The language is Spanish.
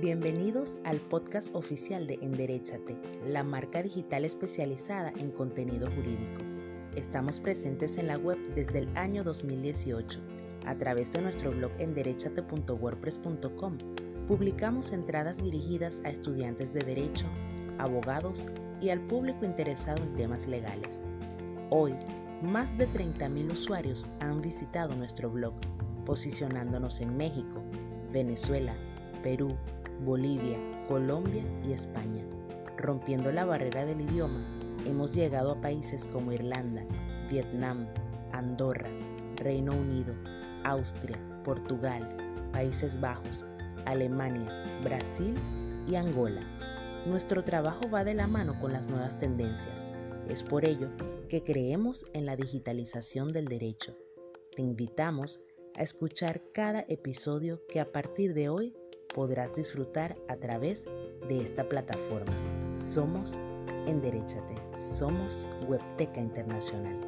Bienvenidos al podcast oficial de Enderechate, la marca digital especializada en contenido jurídico. Estamos presentes en la web desde el año 2018. A través de nuestro blog enderechate.wordpress.com publicamos entradas dirigidas a estudiantes de derecho, abogados y al público interesado en temas legales. Hoy, más de 30.000 usuarios han visitado nuestro blog, posicionándonos en México, Venezuela, Perú, Bolivia, Colombia y España. Rompiendo la barrera del idioma, hemos llegado a países como Irlanda, Vietnam, Andorra, Reino Unido, Austria, Portugal, Países Bajos, Alemania, Brasil y Angola. Nuestro trabajo va de la mano con las nuevas tendencias. Es por ello que creemos en la digitalización del derecho. Te invitamos a escuchar cada episodio que a partir de hoy podrás disfrutar a través de esta plataforma. Somos Enderechate, somos Webteca Internacional.